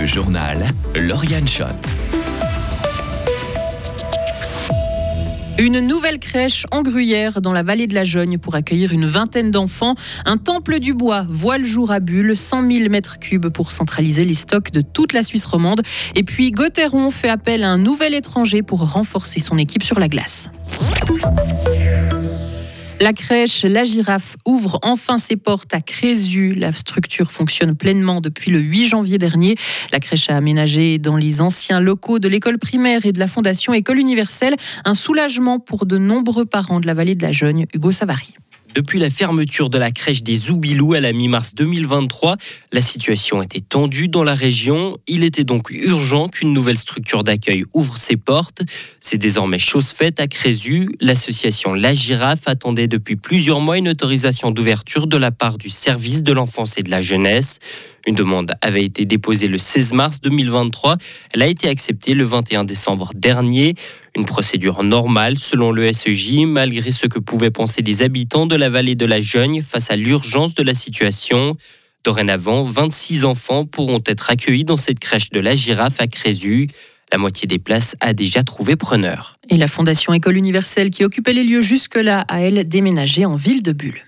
Le journal Lauriane Schott. Une nouvelle crèche en Gruyère dans la vallée de la Jogne pour accueillir une vingtaine d'enfants. Un temple du bois voit le jour à Bulle, 100 000 mètres cubes pour centraliser les stocks de toute la Suisse romande. Et puis Gauthieron fait appel à un nouvel étranger pour renforcer son équipe sur la glace. La crèche La Girafe ouvre enfin ses portes à Crézu. La structure fonctionne pleinement depuis le 8 janvier dernier. La crèche a aménagé dans les anciens locaux de l'école primaire et de la fondation École universelle un soulagement pour de nombreux parents de la vallée de la Jeune. Hugo Savary. Depuis la fermeture de la crèche des Zoubilous à la mi-mars 2023, la situation était tendue dans la région. Il était donc urgent qu'une nouvelle structure d'accueil ouvre ses portes. C'est désormais chose faite à Crézu. L'association La Girafe attendait depuis plusieurs mois une autorisation d'ouverture de la part du service de l'enfance et de la jeunesse. Une demande avait été déposée le 16 mars 2023. Elle a été acceptée le 21 décembre dernier. Une procédure normale selon le SEJ, malgré ce que pouvaient penser les habitants de la vallée de la Jeune face à l'urgence de la situation. Dorénavant, 26 enfants pourront être accueillis dans cette crèche de la girafe à Crézu. La moitié des places a déjà trouvé preneur. Et la Fondation École Universelle qui occupait les lieux jusque-là a, elle, déménagé en ville de Bulle.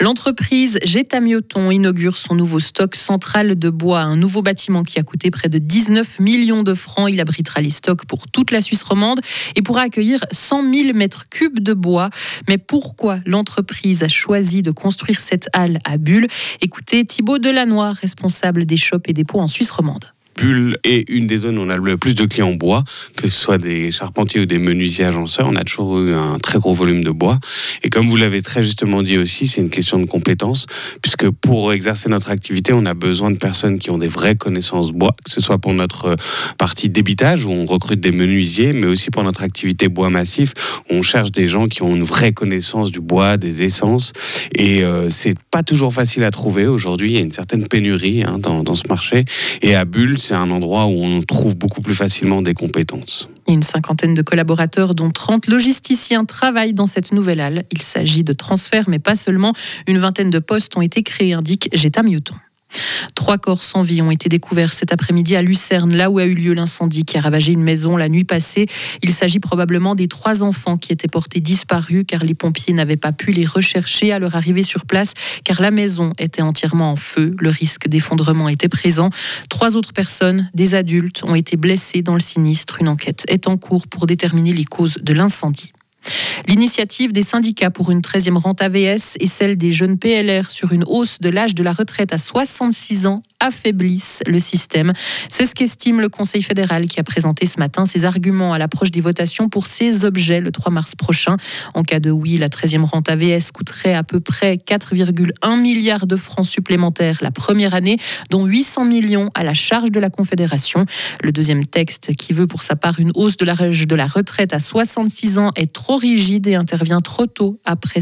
L'entreprise Gétamioton inaugure son nouveau stock central de bois, un nouveau bâtiment qui a coûté près de 19 millions de francs. Il abritera les stocks pour toute la Suisse romande et pourra accueillir 100 000 mètres cubes de bois. Mais pourquoi l'entreprise a choisi de construire cette halle à Bulle Écoutez Thibaut Delannoy, responsable des shops et des pots en Suisse romande. Bulle est une des zones où on a le plus de clients bois, que ce soit des charpentiers ou des menuisiers agenceurs. On a toujours eu un très gros volume de bois. Et comme vous l'avez très justement dit aussi, c'est une question de compétences, puisque pour exercer notre activité, on a besoin de personnes qui ont des vraies connaissances bois, que ce soit pour notre euh, partie débitage, où on recrute des menuisiers, mais aussi pour notre activité bois massif, où on cherche des gens qui ont une vraie connaissance du bois, des essences. Et euh, c'est pas toujours facile à trouver aujourd'hui. Il y a une certaine pénurie hein, dans, ce marché. Et à Bulle, c'est un endroit où on trouve beaucoup plus facilement des compétences. Une cinquantaine de collaborateurs, dont 30 logisticiens, travaillent dans cette nouvelle halle. Il s'agit de transferts, mais pas seulement. Une vingtaine de postes ont été créés, indique Jetta Mioton. Trois corps sans vie ont été découverts cet après-midi à Lucerne, là où a eu lieu l'incendie qui a ravagé une maison la nuit passée. Il s'agit probablement des trois enfants qui étaient portés disparus car les pompiers n'avaient pas pu les rechercher à leur arrivée sur place car la maison était entièrement en feu. Le risque d'effondrement était présent. Trois autres personnes, des adultes, ont été blessées dans le sinistre. Une enquête est en cours pour déterminer les causes de l'incendie. L'initiative des syndicats pour une 13e rente AVS et celle des jeunes PLR sur une hausse de l'âge de la retraite à 66 ans affaiblissent le système. C'est ce qu'estime le Conseil fédéral qui a présenté ce matin ses arguments à l'approche des votations pour ces objets le 3 mars prochain. En cas de oui, la 13e rente AVS coûterait à peu près 4,1 milliards de francs supplémentaires la première année, dont 800 millions à la charge de la Confédération. Le deuxième texte, qui veut pour sa part une hausse de l'âge de la retraite à 66 ans, est trop rigide et intervient trop tôt après,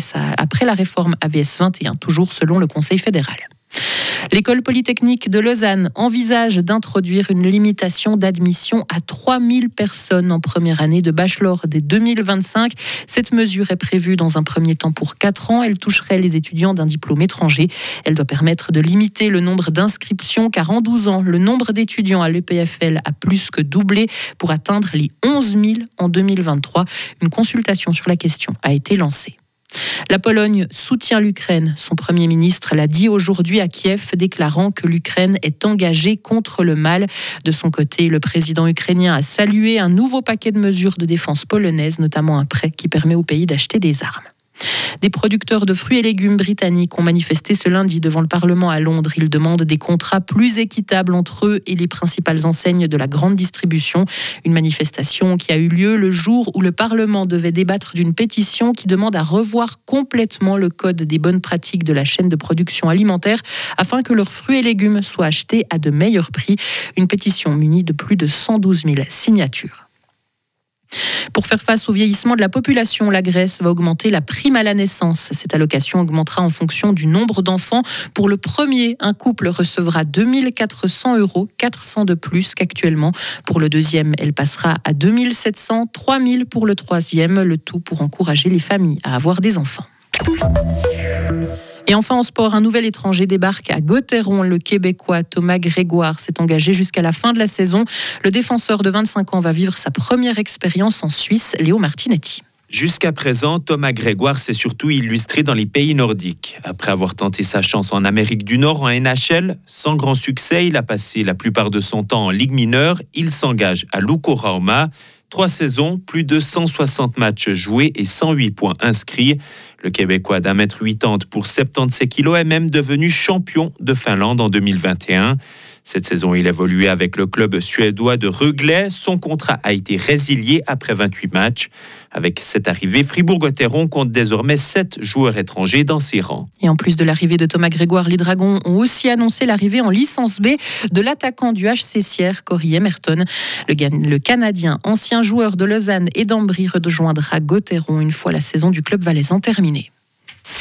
la réforme AVS 21, toujours selon le Conseil fédéral. L'école polytechnique de Lausanne envisage d'introduire une limitation d'admission à 3000 personnes en première année de bachelor dès 2025. Cette mesure est prévue dans un premier temps pour 4 ans. Elle toucherait les étudiants d'un diplôme étranger. Elle doit permettre de limiter le nombre d'inscriptions car en 12 ans, le nombre d'étudiants à l'EPFL a plus que doublé pour atteindre les 11 000 en 2023. Une consultation sur la question a été lancée. La Pologne soutient l'Ukraine. Son Premier ministre l'a dit aujourd'hui à Kiev, déclarant que l'Ukraine est engagée contre le mal. De son côté, le président ukrainien a salué un nouveau paquet de mesures de défense polonaise, notamment un prêt qui permet au pays d'acheter des armes. Des producteurs de fruits et légumes britanniques ont manifesté ce lundi devant le Parlement à Londres. Ils demandent des contrats plus équitables entre eux et les principales enseignes de la grande distribution. Une manifestation qui a eu lieu le jour où le Parlement devait débattre d'une pétition qui demande à revoir complètement le code des bonnes pratiques de la chaîne de production alimentaire afin que leurs fruits et légumes soient achetés à de meilleurs prix. Une pétition munie de plus de 112 000 signatures. Pour faire face au vieillissement de la population, la Grèce va augmenter la prime à la naissance. Cette allocation augmentera en fonction du nombre d'enfants. Pour le premier, un couple recevra 2400 euros, 400 de plus qu'actuellement. Pour le deuxième, elle passera à 2700, 3000 pour le troisième, le tout pour encourager les familles à avoir des enfants. Et enfin en sport, un nouvel étranger débarque à Gauthieron. Le Québécois Thomas Grégoire s'est engagé jusqu'à la fin de la saison. Le défenseur de 25 ans va vivre sa première expérience en Suisse, Léo Martinetti. Jusqu'à présent, Thomas Grégoire s'est surtout illustré dans les pays nordiques. Après avoir tenté sa chance en Amérique du Nord en NHL, sans grand succès, il a passé la plupart de son temps en Ligue mineure. Il s'engage à Lukorauma. Trois saisons, plus de 160 matchs joués et 108 points inscrits. Le Québécois d'un mètre 80 pour 77 kilos est même devenu champion de Finlande en 2021. Cette saison, il évoluait avec le club suédois de Ruglet. Son contrat a été résilié après 28 matchs. Avec cette arrivée, Fribourg-Gotteron compte désormais 7 joueurs étrangers dans ses rangs. Et en plus de l'arrivée de Thomas Grégoire, les Dragons ont aussi annoncé l'arrivée en licence B de l'attaquant du HC Sierre, Corey Emerton. Le, le, Canadien, ancien joueur de Lausanne et d'Ambry, rejoindra Gotteron une fois la saison du club valaisan terminée.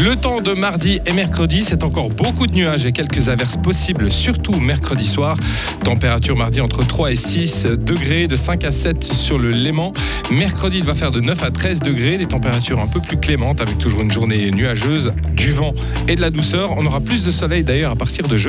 Le temps de mardi et mercredi, c'est encore beaucoup de nuages et quelques averses possibles, surtout mercredi soir. Température mardi entre 3 et 6 degrés, de 5 à 7 sur le Léman. Mercredi, il va faire de 9 à 13 degrés, des températures un peu plus clémentes avec toujours une journée nuageuse, du vent et de la douceur. On aura plus de soleil d'ailleurs à partir de jeudi.